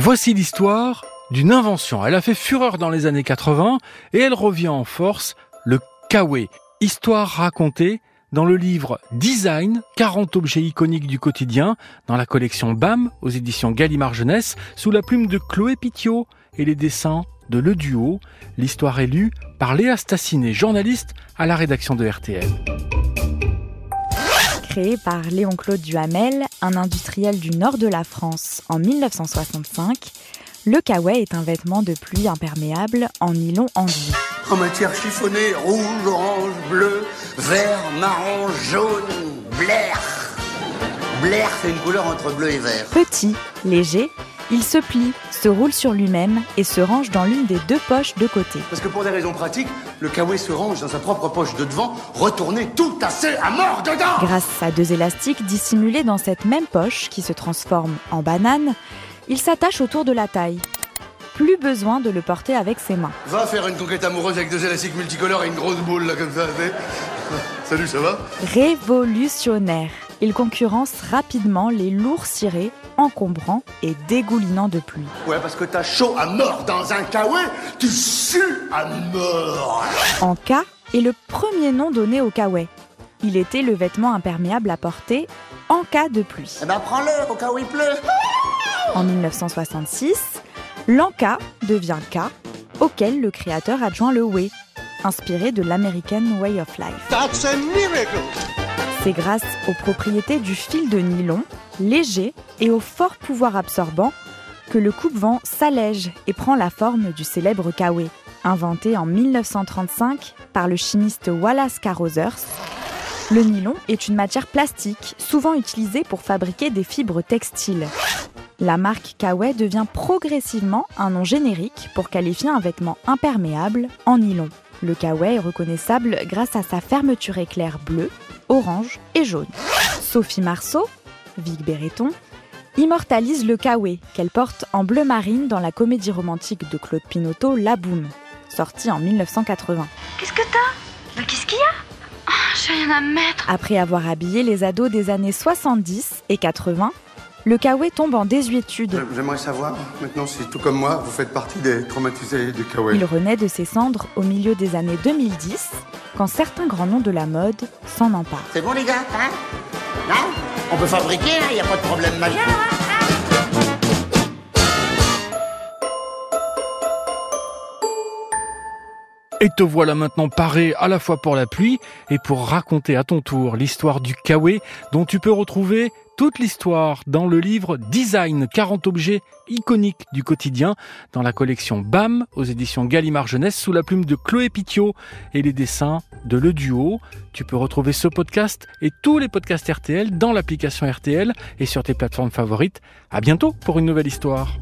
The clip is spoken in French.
Voici l'histoire d'une invention. Elle a fait fureur dans les années 80 et elle revient en force, le kawaii. Histoire racontée dans le livre Design, 40 objets iconiques du quotidien, dans la collection BAM aux éditions Gallimard Jeunesse, sous la plume de Chloé Pitiot et les dessins de Le Duo. L'histoire est lue par Léa Stassiné, journaliste à la rédaction de RTL. Créé par Léon-Claude Duhamel, un industriel du nord de la France en 1965, le kawaii est un vêtement de pluie imperméable en nylon enduit. En matière chiffonnée, rouge, orange, bleu, vert, marron, jaune, blair. Blair, c'est une couleur entre bleu et vert. Petit, léger, il se plie, se roule sur lui-même et se range dans l'une des deux poches de côté. Parce que pour des raisons pratiques, le kawaii se range dans sa propre poche de devant, retourné tout assez à mort dedans Grâce à deux élastiques dissimulés dans cette même poche qui se transforme en banane, il s'attache autour de la taille. Plus besoin de le porter avec ses mains. Va faire une conquête amoureuse avec deux élastiques multicolores et une grosse boule là comme ça. Salut, ça va? Révolutionnaire. Il concurrence rapidement les lourds cirés, encombrants et dégoulinants de pluie. Ouais, parce que t'as chaud à mort dans un kawaii, tu sues à mort cas est le premier nom donné au kawaii. Il était le vêtement imperméable à porter en cas de pluie. Eh ben prends-le au cas où il pleut En 1966, l'Anka devient K, auquel le créateur adjoint le Way, inspiré de l'American Way of Life. That's a miracle C'est grâce aux propriétés du fil de nylon, léger et au fort pouvoir absorbant, que le coupe-vent s'allège et prend la forme du célèbre kawaii, inventé en 1935 par le chimiste Wallace Carothers. Le nylon est une matière plastique, souvent utilisée pour fabriquer des fibres textiles. La marque Kawaii devient progressivement un nom générique pour qualifier un vêtement imperméable en nylon. Le kawaii est reconnaissable grâce à sa fermeture éclair bleue, orange et jaune. Sophie Marceau, Vic Béreton, immortalise le kawaii qu'elle porte en bleu marine dans la comédie romantique de Claude Pinoteau La Boum, sortie en 1980. Qu'est-ce que t'as? Qu'est-ce qu'il y a? Ah, J'ai rien à mettre. Après avoir habillé les ados des années 70 et 80, le kawaii tombe en désuétude. J'aimerais savoir, maintenant si tout comme moi, vous faites partie des traumatisés du kawaii. Il renaît de ses cendres au milieu des années 2010, quand certains grands noms de la mode s'en emparent. C'est bon les gars, hein? Hein On peut fabriquer, il n'y a pas de problème majeur, hein? Et te voilà maintenant paré à la fois pour la pluie et pour raconter à ton tour l'histoire du kawaii dont tu peux retrouver toute l'histoire dans le livre Design 40 objets iconiques du quotidien dans la collection BAM aux éditions Gallimard Jeunesse sous la plume de Chloé Pitiot et les dessins de Le Duo. Tu peux retrouver ce podcast et tous les podcasts RTL dans l'application RTL et sur tes plateformes favorites. À bientôt pour une nouvelle histoire.